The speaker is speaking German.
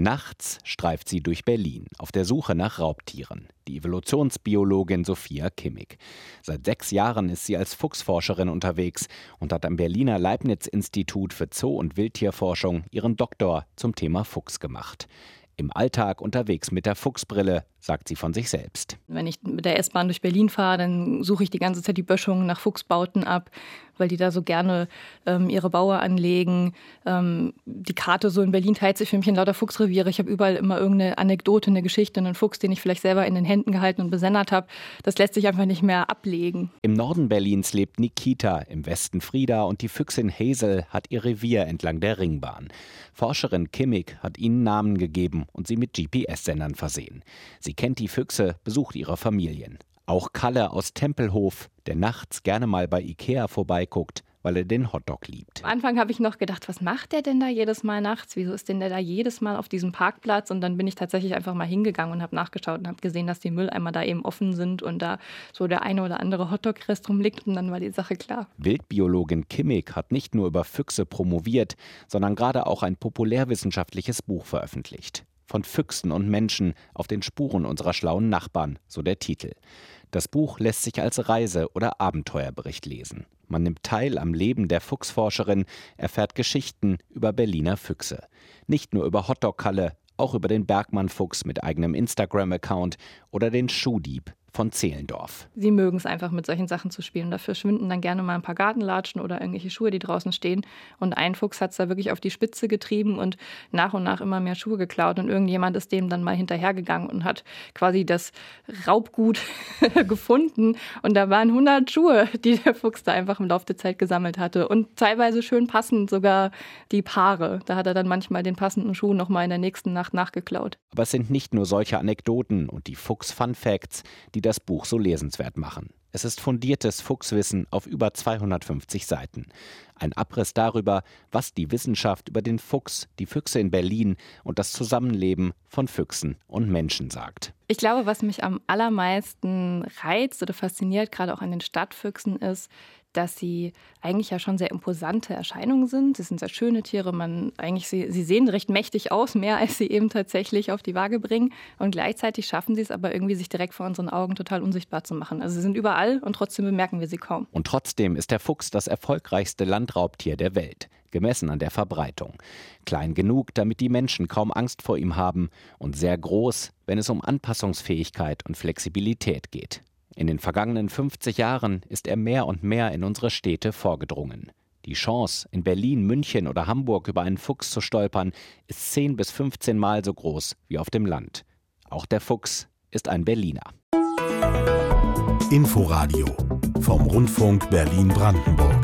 Nachts streift sie durch Berlin auf der Suche nach Raubtieren. Die Evolutionsbiologin Sophia Kimmig. Seit sechs Jahren ist sie als Fuchsforscherin unterwegs und hat am Berliner Leibniz-Institut für Zoo- und Wildtierforschung ihren Doktor zum Thema Fuchs gemacht. Im Alltag unterwegs mit der Fuchsbrille, sagt sie von sich selbst. Wenn ich mit der S-Bahn durch Berlin fahre, dann suche ich die ganze Zeit die Böschungen nach Fuchsbauten ab, weil die da so gerne ähm, ihre Baue anlegen. Ähm, die Karte so in Berlin teilt sich für mich in lauter Fuchsreviere. Ich habe überall immer irgendeine Anekdote, eine Geschichte, einen Fuchs, den ich vielleicht selber in den Händen gehalten und besendert habe. Das lässt sich einfach nicht mehr ablegen. Im Norden Berlins lebt Nikita, im Westen Frieda und die Füchsin Hazel hat ihr Revier entlang der Ringbahn. Forscherin Kimmig hat ihnen Namen gegeben und sie mit GPS-Sendern versehen. Sie kennt die Füchse, besucht ihre Familien. Auch Kalle aus Tempelhof, der nachts gerne mal bei Ikea vorbeiguckt, weil er den Hotdog liebt. Am Anfang habe ich noch gedacht, was macht der denn da jedes Mal nachts? Wieso ist denn der da jedes Mal auf diesem Parkplatz? Und dann bin ich tatsächlich einfach mal hingegangen und habe nachgeschaut und habe gesehen, dass die Mülleimer da eben offen sind und da so der eine oder andere Hotdog-Rest rumliegt und dann war die Sache klar. Wildbiologin Kimmig hat nicht nur über Füchse promoviert, sondern gerade auch ein populärwissenschaftliches Buch veröffentlicht. Von Füchsen und Menschen auf den Spuren unserer schlauen Nachbarn, so der Titel. Das Buch lässt sich als Reise- oder Abenteuerbericht lesen. Man nimmt teil am Leben der Fuchsforscherin, erfährt Geschichten über Berliner Füchse. Nicht nur über Hotdog-Kalle, auch über den Bergmann-Fuchs mit eigenem Instagram-Account oder den Schuhdieb, von Zehlendorf. Sie mögen es einfach mit solchen Sachen zu spielen. Dafür schwinden dann gerne mal ein paar Gartenlatschen oder irgendwelche Schuhe, die draußen stehen. Und ein Fuchs hat es da wirklich auf die Spitze getrieben und nach und nach immer mehr Schuhe geklaut. Und irgendjemand ist dem dann mal hinterhergegangen und hat quasi das Raubgut gefunden. Und da waren 100 Schuhe, die der Fuchs da einfach im Laufe der Zeit gesammelt hatte. Und teilweise schön passend sogar die Paare. Da hat er dann manchmal den passenden Schuh noch mal in der nächsten Nacht nachgeklaut. Aber es sind nicht nur solche Anekdoten und die Fuchs-Fun-Facts, die das Buch so lesenswert machen. Es ist fundiertes Fuchswissen auf über 250 Seiten. Ein Abriss darüber, was die Wissenschaft über den Fuchs, die Füchse in Berlin und das Zusammenleben von Füchsen und Menschen sagt. Ich glaube, was mich am allermeisten reizt oder fasziniert, gerade auch an den Stadtfüchsen, ist, dass sie eigentlich ja schon sehr imposante Erscheinungen sind. Sie sind sehr schöne Tiere. Man eigentlich sie, sie sehen recht mächtig aus, mehr als sie eben tatsächlich auf die Waage bringen. Und gleichzeitig schaffen sie es aber irgendwie, sich direkt vor unseren Augen total unsichtbar zu machen. Also sie sind überall und trotzdem bemerken wir sie kaum. Und trotzdem ist der Fuchs das erfolgreichste Landraubtier der Welt gemessen an der Verbreitung. Klein genug, damit die Menschen kaum Angst vor ihm haben und sehr groß, wenn es um Anpassungsfähigkeit und Flexibilität geht. In den vergangenen 50 Jahren ist er mehr und mehr in unsere Städte vorgedrungen. Die Chance, in Berlin, München oder Hamburg über einen Fuchs zu stolpern, ist 10 bis 15 Mal so groß wie auf dem Land. Auch der Fuchs ist ein Berliner. Inforadio vom Rundfunk Berlin-Brandenburg.